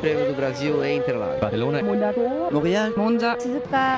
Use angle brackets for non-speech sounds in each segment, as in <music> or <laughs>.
Prêmio do Brasil em Interlagos. Barcelona, Monaco, L'Oréal, Monza,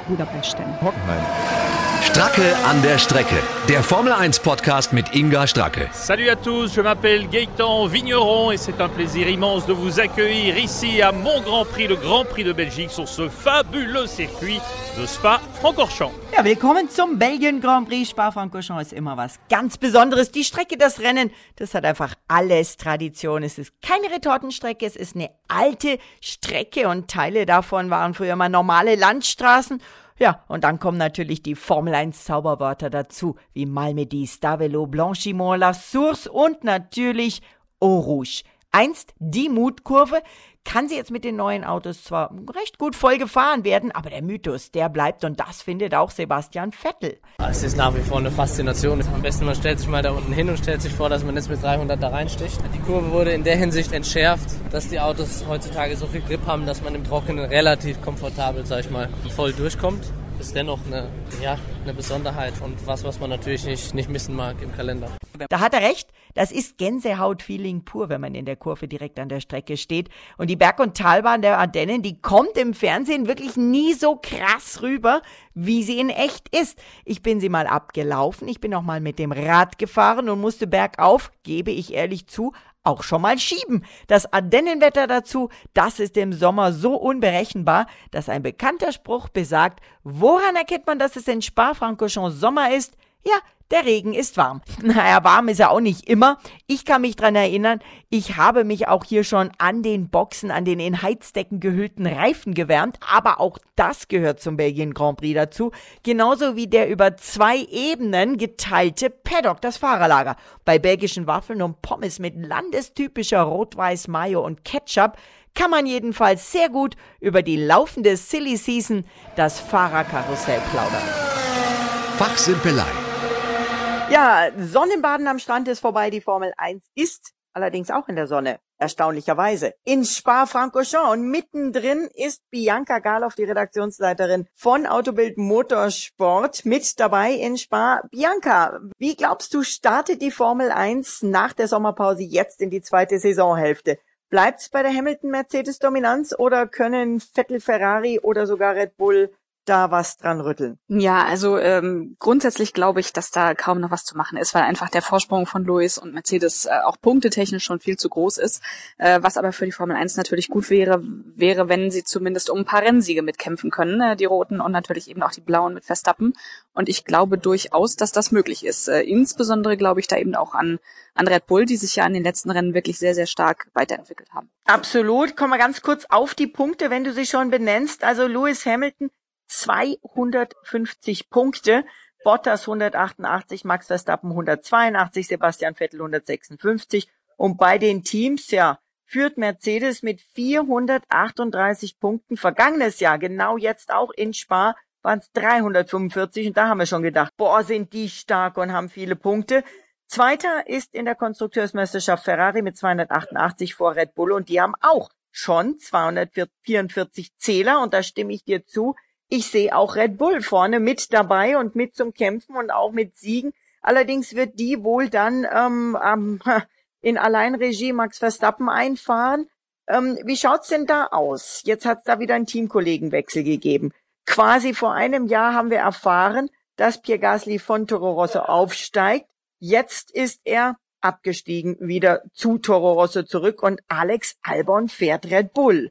Budapest. Hockenheim. Stracke an der Strecke. Der Formel 1 Podcast mit Inga Stracke. Salut à tous, je m'appelle Gaëtan Vigneron et c'est un plaisir immense de vous accueillir ici à mon Grand Prix, le Grand Prix de Belgique, sur ce fabuleux circuit de Spa-Francorchamps. Ja, willkommen zum Belgien Grand Prix. Spa-Francorchamps ist immer was ganz Besonderes. Die Strecke, das Rennen, das hat einfach alles Tradition. Es ist keine Retortenstrecke, es ist eine alte Strecke und Teile davon waren früher mal normale Landstraßen. Ja, und dann kommen natürlich die Formel 1 Zauberwörter dazu, wie Malmedy, Stavelo, Blanchimont, La Source und natürlich Eau Rouge. Einst die Mutkurve, kann sie jetzt mit den neuen Autos zwar recht gut voll gefahren werden, aber der Mythos, der bleibt und das findet auch Sebastian Vettel. Es ist nach wie vor eine Faszination. Am besten man stellt sich mal da unten hin und stellt sich vor, dass man jetzt mit 300 da reinsticht. Die Kurve wurde in der Hinsicht entschärft, dass die Autos heutzutage so viel Grip haben, dass man im Trockenen relativ komfortabel, sag ich mal, voll durchkommt ist dennoch eine, ja, eine Besonderheit und was, was man natürlich nicht, nicht missen mag im Kalender. Da hat er recht. Das ist Gänsehaut-Feeling pur, wenn man in der Kurve direkt an der Strecke steht. Und die Berg- und Talbahn der Ardennen, die kommt im Fernsehen wirklich nie so krass rüber, wie sie in echt ist. Ich bin sie mal abgelaufen, ich bin auch mal mit dem Rad gefahren und musste bergauf, gebe ich ehrlich zu, auch schon mal schieben. Das Ardennenwetter dazu, das ist im Sommer so unberechenbar, dass ein bekannter Spruch besagt, woran erkennt man, dass es in Spa-Francorchamps Sommer ist? Ja, der Regen ist warm. <laughs> Naja, warm ist er auch nicht immer. Ich kann mich dran erinnern, ich habe mich auch hier schon an den Boxen, an den in Heizdecken gehüllten Reifen gewärmt, aber auch das gehört zum Belgien Grand Prix dazu. Genauso wie der über zwei Ebenen geteilte Paddock, das Fahrerlager. Bei belgischen Waffeln und Pommes mit landestypischer Rot-Weiß Mayo und Ketchup kann man jedenfalls sehr gut über die laufende Silly Season, das Fahrerkarussell plaudern. Fachsimpelei. Ja, Sonnenbaden am Strand ist vorbei. Die Formel 1 ist allerdings auch in der Sonne. Erstaunlicherweise. In Spa-Francorchamps. Und mittendrin ist Bianca Galoff, die Redaktionsleiterin von Autobild Motorsport, mit dabei in Spa. Bianca, wie glaubst du, startet die Formel 1 nach der Sommerpause jetzt in die zweite Saisonhälfte? Bleibt's bei der Hamilton-Mercedes-Dominanz oder können Vettel, Ferrari oder sogar Red Bull da was dran rütteln? Ja, also ähm, grundsätzlich glaube ich, dass da kaum noch was zu machen ist, weil einfach der Vorsprung von Lewis und Mercedes äh, auch punktetechnisch schon viel zu groß ist. Äh, was aber für die Formel 1 natürlich gut wäre, wäre, wenn sie zumindest um ein paar Rennsiege mitkämpfen können, äh, die roten und natürlich eben auch die blauen mit Verstappen. Und ich glaube durchaus, dass das möglich ist. Äh, insbesondere glaube ich da eben auch an, an Red Bull, die sich ja in den letzten Rennen wirklich sehr, sehr stark weiterentwickelt haben. Absolut. Kommen wir ganz kurz auf die Punkte, wenn du sie schon benennst. Also Lewis Hamilton 250 Punkte. Bottas 188, Max Verstappen 182, Sebastian Vettel 156. Und bei den Teams, ja, führt Mercedes mit 438 Punkten. Vergangenes Jahr, genau jetzt auch in Spa, waren es 345. Und da haben wir schon gedacht, boah, sind die stark und haben viele Punkte. Zweiter ist in der Konstrukteursmeisterschaft Ferrari mit 288 vor Red Bull. Und die haben auch schon 244 Zähler. Und da stimme ich dir zu ich sehe auch Red Bull vorne mit dabei und mit zum Kämpfen und auch mit Siegen. Allerdings wird die wohl dann ähm, <laughs> in Alleinregie Max Verstappen einfahren. Ähm, wie schaut's denn da aus? Jetzt hat's da wieder einen Teamkollegenwechsel gegeben. Quasi vor einem Jahr haben wir erfahren, dass Pierre Gasly von Toro Rosso aufsteigt. Jetzt ist er abgestiegen wieder zu Toro Rosso zurück und Alex Albon fährt Red Bull.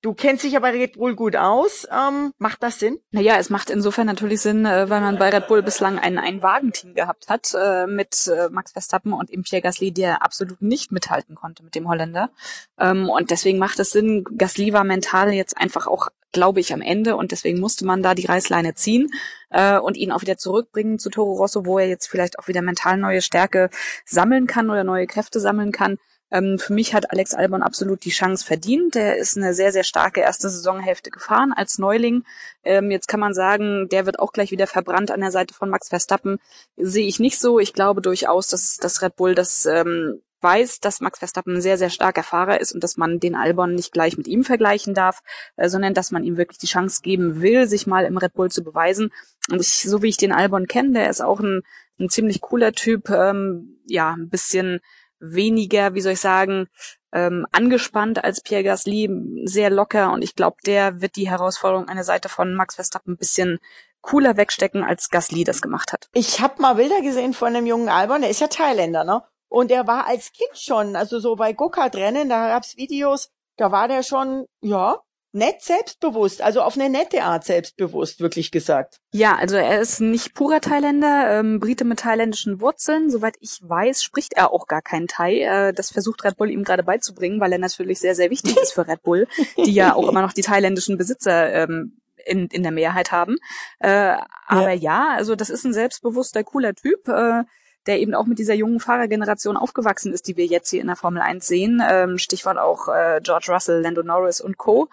Du kennst dich aber Red Bull gut aus. Ähm, macht das Sinn? Naja, es macht insofern natürlich Sinn, äh, weil man bei Red Bull bislang ein, ein Wagenteam gehabt hat äh, mit äh, Max Verstappen und eben Pierre Gasly, der absolut nicht mithalten konnte mit dem Holländer. Ähm, und deswegen macht es Sinn. Gasly war mental jetzt einfach auch, glaube ich, am Ende und deswegen musste man da die Reißleine ziehen äh, und ihn auch wieder zurückbringen zu Toro Rosso, wo er jetzt vielleicht auch wieder mental neue Stärke sammeln kann oder neue Kräfte sammeln kann. Ähm, für mich hat Alex Albon absolut die Chance verdient. Der ist eine sehr, sehr starke erste Saisonhälfte gefahren als Neuling. Ähm, jetzt kann man sagen, der wird auch gleich wieder verbrannt an der Seite von Max Verstappen. Sehe ich nicht so. Ich glaube durchaus, dass, dass Red Bull das ähm, weiß, dass Max Verstappen ein sehr, sehr starker Fahrer ist und dass man den Albon nicht gleich mit ihm vergleichen darf, äh, sondern dass man ihm wirklich die Chance geben will, sich mal im Red Bull zu beweisen. Und ich, so wie ich den Albon kenne, der ist auch ein, ein ziemlich cooler Typ, ähm, ja, ein bisschen weniger, wie soll ich sagen, ähm, angespannt als Pierre Gasly, sehr locker und ich glaube, der wird die Herausforderung an der Seite von Max Verstappen ein bisschen cooler wegstecken, als Gasly das gemacht hat. Ich habe mal Bilder gesehen von einem jungen Albon, der ist ja Thailänder, ne? Und er war als Kind schon, also so bei Go-Kart-Rennen, da gab's Videos, da war der schon, ja, nett selbstbewusst, also auf eine nette Art selbstbewusst, wirklich gesagt. Ja, also er ist nicht purer Thailänder, ähm, Brite mit thailändischen Wurzeln. Soweit ich weiß, spricht er auch gar keinen Thai. Äh, das versucht Red Bull ihm gerade beizubringen, weil er natürlich sehr, sehr wichtig ist für Red Bull, die ja auch immer noch die thailändischen Besitzer ähm, in, in der Mehrheit haben. Äh, aber ja. ja, also das ist ein selbstbewusster, cooler Typ. Äh, der eben auch mit dieser jungen Fahrergeneration aufgewachsen ist, die wir jetzt hier in der Formel 1 sehen. Ähm, Stichwort auch äh, George Russell, Lando Norris und Co.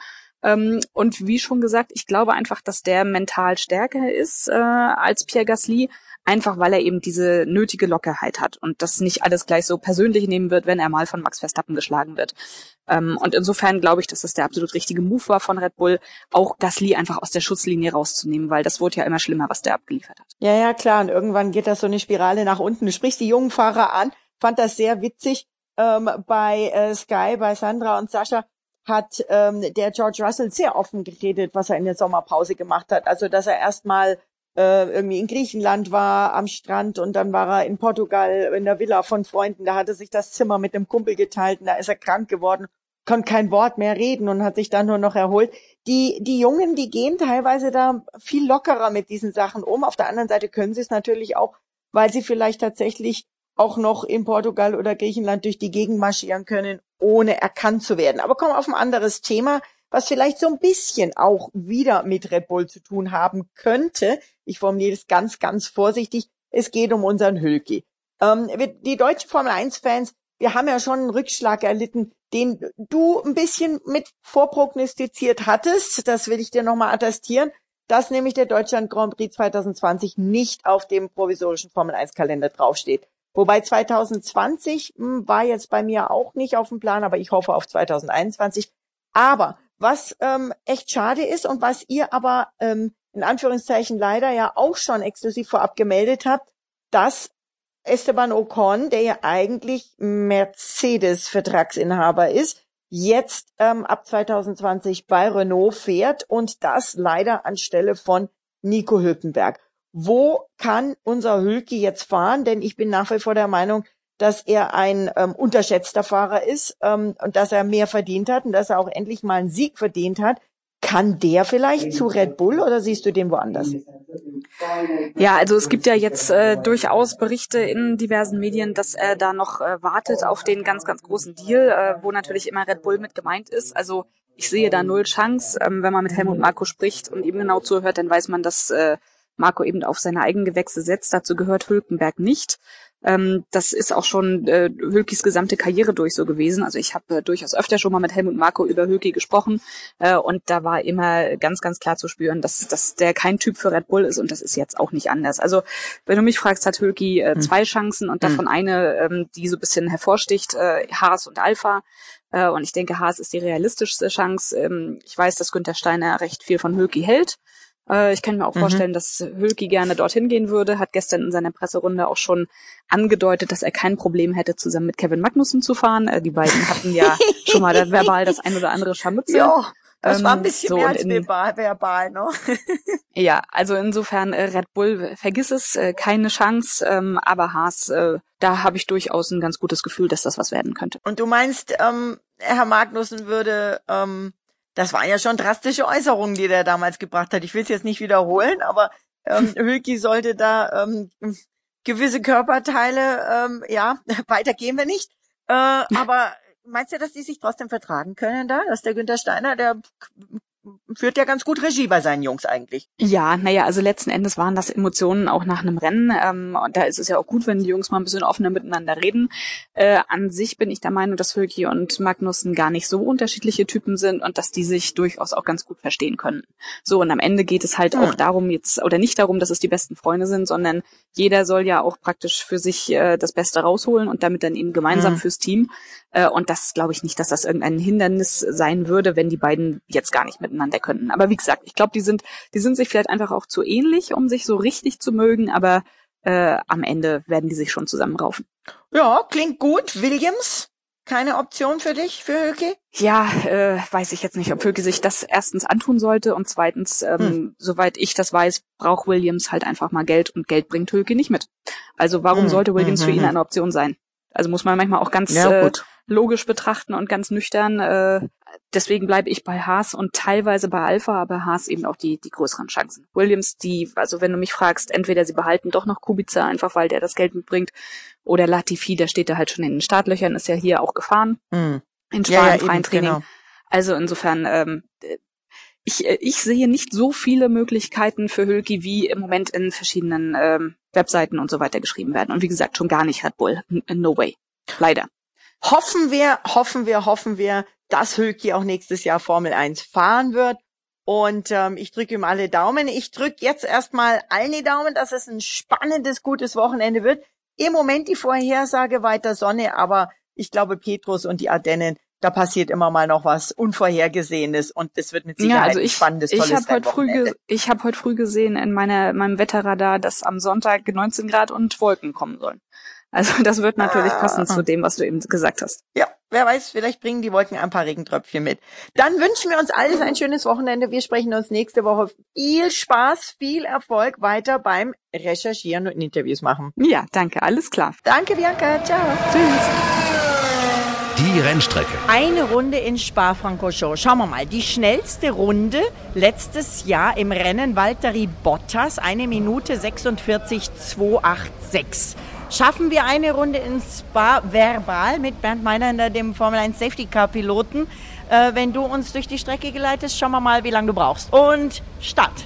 Ähm, und wie schon gesagt, ich glaube einfach, dass der mental stärker ist äh, als Pierre Gasly, einfach weil er eben diese nötige Lockerheit hat und das nicht alles gleich so persönlich nehmen wird, wenn er mal von Max Verstappen geschlagen wird. Ähm, und insofern glaube ich, dass das der absolut richtige Move war von Red Bull, auch Gasly einfach aus der Schutzlinie rauszunehmen, weil das wurde ja immer schlimmer, was der abgeliefert hat. Ja, ja, klar. Und irgendwann geht das so eine Spirale nach unten. Du sprichst die jungen Fahrer an, fand das sehr witzig. Ähm, bei äh, Sky, bei Sandra und Sascha hat ähm, der George Russell sehr offen geredet, was er in der Sommerpause gemacht hat. Also, dass er erstmal äh, irgendwie in Griechenland war am Strand und dann war er in Portugal in der Villa von Freunden. Da hatte sich das Zimmer mit einem Kumpel geteilt und da ist er krank geworden, konnte kein Wort mehr reden und hat sich dann nur noch erholt. Die, die Jungen, die gehen teilweise da viel lockerer mit diesen Sachen um. Auf der anderen Seite können sie es natürlich auch, weil sie vielleicht tatsächlich auch noch in Portugal oder Griechenland durch die Gegend marschieren können, ohne erkannt zu werden. Aber kommen auf ein anderes Thema, was vielleicht so ein bisschen auch wieder mit Red Bull zu tun haben könnte. Ich formuliere es ganz, ganz vorsichtig. Es geht um unseren Hülki. Ähm, die deutschen Formel 1-Fans, wir haben ja schon einen Rückschlag erlitten, den du ein bisschen mit vorprognostiziert hattest. Das will ich dir nochmal attestieren, dass nämlich der Deutschland Grand Prix 2020 nicht auf dem provisorischen Formel 1 Kalender draufsteht. Wobei 2020 hm, war jetzt bei mir auch nicht auf dem Plan, aber ich hoffe auf 2021. Aber was ähm, echt schade ist und was ihr aber ähm, in Anführungszeichen leider ja auch schon exklusiv vorab gemeldet habt, dass Esteban Ocon, der ja eigentlich Mercedes-Vertragsinhaber ist, jetzt ähm, ab 2020 bei Renault fährt und das leider anstelle von Nico Hülkenberg wo kann unser Hülki jetzt fahren? Denn ich bin nach wie vor der Meinung, dass er ein ähm, unterschätzter Fahrer ist ähm, und dass er mehr verdient hat und dass er auch endlich mal einen Sieg verdient hat. Kann der vielleicht zu Red Bull oder siehst du den woanders? Ja, also es gibt ja jetzt äh, durchaus Berichte in diversen Medien, dass er da noch äh, wartet auf den ganz, ganz großen Deal, äh, wo natürlich immer Red Bull mit gemeint ist. Also ich sehe da null Chance. Ähm, wenn man mit Helmut Marko spricht und ihm genau zuhört, dann weiß man, dass äh, Marco eben auf seine eigenen Gewächse setzt. Dazu gehört Hülkenberg nicht. Ähm, das ist auch schon äh, Hülkis gesamte Karriere durch so gewesen. Also ich habe äh, durchaus öfter schon mal mit Helmut Marco über Hülki gesprochen äh, und da war immer ganz, ganz klar zu spüren, dass, dass der kein Typ für Red Bull ist und das ist jetzt auch nicht anders. Also wenn du mich fragst, hat Hülki äh, hm. zwei. Chancen und davon hm. eine, ähm, die so ein bisschen hervorsticht, äh, Haas und Alpha. Äh, und ich denke, Haas ist die realistischste Chance. Ähm, ich weiß, dass Günther Steiner recht viel von Hülki hält. Äh, ich kann mir auch mhm. vorstellen, dass Hülki gerne dorthin gehen würde, hat gestern in seiner Presserunde auch schon angedeutet, dass er kein Problem hätte, zusammen mit Kevin Magnussen zu fahren. Äh, die beiden hatten ja <laughs> schon mal verbal das ein oder andere Scharmützel. Ja. Das war ein ähm, bisschen so, mehr als in, verbal, verbal, ne? <laughs> ja, also insofern äh, Red Bull, vergiss es, äh, keine Chance, ähm, aber Haas, äh, da habe ich durchaus ein ganz gutes Gefühl, dass das was werden könnte. Und du meinst, ähm, Herr Magnussen würde ähm, das waren ja schon drastische Äußerungen, die der damals gebracht hat. Ich will es jetzt nicht wiederholen, aber ähm, <laughs> Hülki sollte da ähm, gewisse Körperteile, ähm, ja, <laughs> weiter gehen wir nicht. Äh, aber <laughs> meinst du, dass die sich trotzdem vertragen können da? Dass der Günther Steiner, der führt ja ganz gut Regie bei seinen Jungs eigentlich. Ja, naja, also letzten Endes waren das Emotionen auch nach einem Rennen. Ähm, und da ist es ja auch gut, wenn die Jungs mal ein bisschen offener miteinander reden. Äh, an sich bin ich der Meinung, dass Höki und Magnussen gar nicht so unterschiedliche Typen sind und dass die sich durchaus auch ganz gut verstehen können. So, und am Ende geht es halt hm. auch darum jetzt, oder nicht darum, dass es die besten Freunde sind, sondern jeder soll ja auch praktisch für sich äh, das Beste rausholen und damit dann eben gemeinsam hm. fürs Team. Äh, und das glaube ich nicht, dass das irgendein Hindernis sein würde, wenn die beiden jetzt gar nicht miteinander könnten. Aber wie gesagt, ich glaube, die sind, die sind sich vielleicht einfach auch zu ähnlich, um sich so richtig zu mögen, aber äh, am Ende werden die sich schon zusammenraufen. Ja, klingt gut. Williams? keine Option für dich, für Hülke? Ja, äh, weiß ich jetzt nicht, ob Hülke sich das erstens antun sollte und zweitens, ähm, hm. soweit ich das weiß, braucht Williams halt einfach mal Geld und Geld bringt Hülke nicht mit. Also warum hm. sollte Williams hm, für ihn hm, eine Option sein? Also muss man manchmal auch ganz ja, äh, logisch betrachten und ganz nüchtern. Äh, deswegen bleibe ich bei Haas und teilweise bei Alpha, aber Haas eben auch die, die größeren Chancen. Williams, die, also wenn du mich fragst, entweder sie behalten doch noch Kubica, einfach weil der das Geld mitbringt, oder Latifi, der steht da halt schon in den Startlöchern, ist ja hier auch gefahren. Mhm. In ja, ja, freien Training. Genau. Also insofern, ähm, ich, ich sehe nicht so viele Möglichkeiten für Hülki, wie im Moment in verschiedenen ähm, Webseiten und so weiter geschrieben werden. Und wie gesagt, schon gar nicht Red Bull. No way. Leider. Hoffen wir, hoffen wir, hoffen wir, dass Hülki auch nächstes Jahr Formel 1 fahren wird. Und ähm, ich drücke ihm alle Daumen. Ich drücke jetzt erstmal allen die Daumen, dass es ein spannendes, gutes Wochenende wird. Im Moment die Vorhersage weiter Sonne, aber ich glaube, Petrus und die Ardennen, da passiert immer mal noch was Unvorhergesehenes und das wird mit Sicherheit ja, also ich, ein spannendes, tolles ich hab heute früh Ich habe heute früh gesehen in meiner, meinem Wetterradar, dass am Sonntag 19 Grad und Wolken kommen sollen. Also <laughs> das wird natürlich ah. passen zu dem, was du eben gesagt hast. Ja, wer weiß, vielleicht bringen die Wolken ein paar Regentröpfchen mit. Dann wünschen wir uns alles ein schönes Wochenende. Wir sprechen uns nächste Woche. Viel Spaß, viel Erfolg weiter beim Recherchieren und Interviews machen. Ja, danke, alles klar. Danke, Bianca. Ciao. Tschüss. Die Rennstrecke. Eine Runde in Spa-Francorchamps. Schauen wir mal. Die schnellste Runde letztes Jahr im Rennen Valtteri Bottas. Eine Minute 46 286. Schaffen wir eine Runde in Spa verbal mit Bernd Meiner, dem Formel 1 Safety Car Piloten. Äh, wenn du uns durch die Strecke geleitest, schauen wir mal, wie lange du brauchst. Und Start.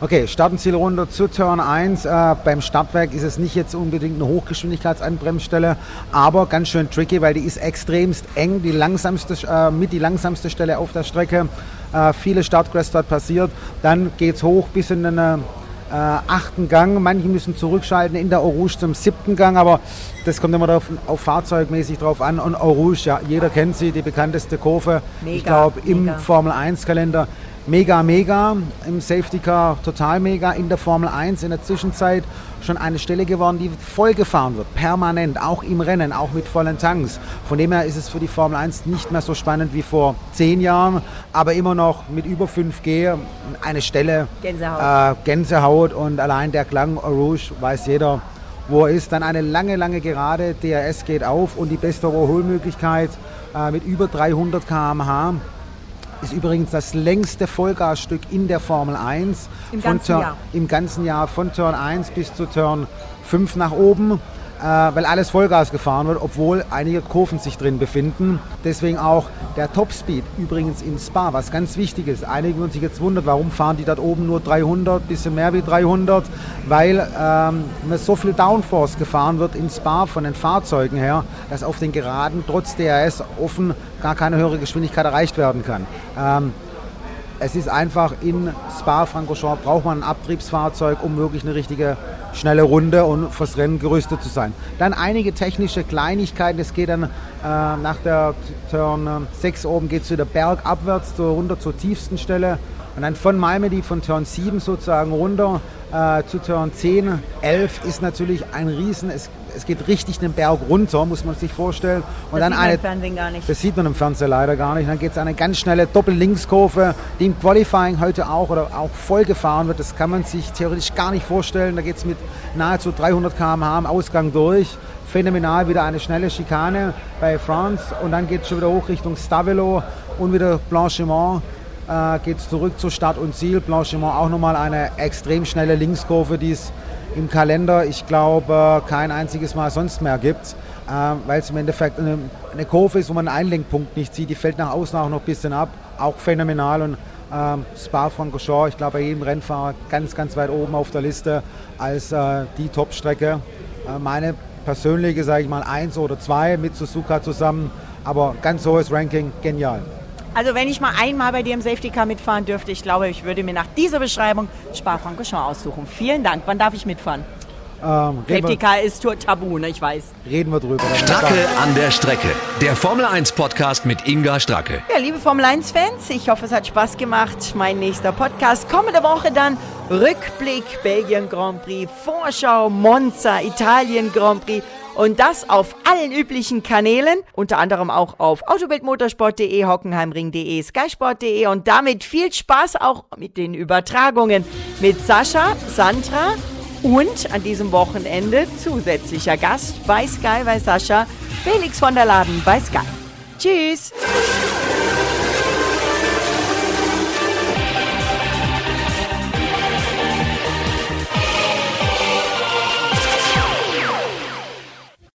Okay, Startenzielrunde zu Turn 1. Äh, beim Startwerk ist es nicht jetzt unbedingt eine Hochgeschwindigkeitsanbremsstelle, aber ganz schön tricky, weil die ist extremst eng, die langsamste, äh, mit die langsamste Stelle auf der Strecke. Äh, viele Startcrest dort passiert. Dann geht's hoch bis in eine äh, achten Gang. Manche müssen zurückschalten in der Orange zum siebten Gang, aber das kommt immer darauf, auf fahrzeugmäßig drauf an. Und Orange, ja, jeder kennt sie, die bekannteste Kurve. Mega, ich glaube, im Formel 1 Kalender mega, mega. Im Safety Car total mega. In der Formel 1 in der Zwischenzeit schon eine Stelle geworden, die voll gefahren wird. Permanent, auch im Rennen, auch mit vollen Tanks. Von dem her ist es für die Formel 1 nicht mehr so spannend wie vor zehn Jahren, aber immer noch mit über 5G eine Stelle. Gänsehaut. Äh, Gänsehaut und allein der Klang Rouge weiß jeder, wo er ist. Dann eine lange, lange Gerade. DRS geht auf und die beste Überholmöglichkeit äh, mit über 300 km/h ist übrigens das längste Vollgasstück in der Formel 1. Im ganzen Turn, Jahr? Im ganzen Jahr von Turn 1 bis zu Turn 5 nach oben weil alles Vollgas gefahren wird, obwohl einige Kurven sich drin befinden. Deswegen auch der Topspeed übrigens in Spa, was ganz wichtig ist. Einige würden sich jetzt wundern, warum fahren die dort oben nur 300, bisschen mehr wie 300, weil ähm, so viel Downforce gefahren wird in Spa von den Fahrzeugen her, dass auf den Geraden trotz DRS offen gar keine höhere Geschwindigkeit erreicht werden kann. Ähm, es ist einfach in Spa-Francorchamps braucht man ein Abtriebsfahrzeug, um wirklich eine richtige schnelle Runde und fürs Rennen gerüstet zu sein. Dann einige technische Kleinigkeiten. Es geht dann äh, nach der Turn 6 oben geht es wieder bergabwärts zur, runter zur tiefsten Stelle. Und dann von Malmedy von Turn 7 sozusagen runter äh, zu Turn 10, 11 ist natürlich ein Riesen. Es, es geht richtig den Berg runter, muss man sich vorstellen. Und das dann sieht eine, man im Fernsehen gar nicht. Das sieht man im Fernsehen leider gar nicht. Dann geht es eine ganz schnelle Doppel-Linkskurve, die im Qualifying heute auch oder auch voll gefahren wird. Das kann man sich theoretisch gar nicht vorstellen. Da geht es mit nahezu 300 km/h am Ausgang durch. Phänomenal, wieder eine schnelle Schikane bei France und dann geht es schon wieder hoch Richtung Stavelo und wieder Blanchiment äh, geht es zurück zu Start und Ziel. Blanchiment auch nochmal eine extrem schnelle Linkskurve, die es im Kalender, ich glaube, kein einziges Mal sonst mehr gibt, äh, weil es im Endeffekt eine, eine, Kurve ist, wo man einen Einlenkpunkt nicht sieht. Die fällt nach außen auch noch ein bisschen ab, auch phänomenal. Und ähm, Spa-Francorchamps, ich glaube, bei jedem Rennfahrer ganz, ganz weit oben auf der Liste als äh, die Top-Strecke. Äh, meine persönliche, sage ich mal, eins oder zwei mit Suzuka zusammen, aber ganz hohes Ranking, genial. Also wenn ich mal einmal bei dir im Safety Car mitfahren dürfte, ich glaube, ich würde mir nach dieser Beschreibung Spa-Francorchamps aussuchen. Vielen Dank. Wann darf ich mitfahren? Ähm, Safety Car ist tabu, ne? ich weiß. Reden wir drüber. Stracke an der Strecke. Der Formel 1 Podcast mit Inga Stracke. Ja, liebe Formel 1 Fans, ich hoffe, es hat Spaß gemacht. Mein nächster Podcast kommende Woche dann Rückblick Belgien Grand Prix, Vorschau Monza, Italien Grand Prix Und das auf allen üblichen Kanälen, unter anderem auch auf autobildmotorsport.de, hockenheimring.de, skysport.de und damit viel Spaß auch mit den Übertragungen mit Sascha, Sandra und an diesem Wochenende zusätzlicher Gast bei Sky bei Sascha, Felix von der Laden bei Sky. Tschüss!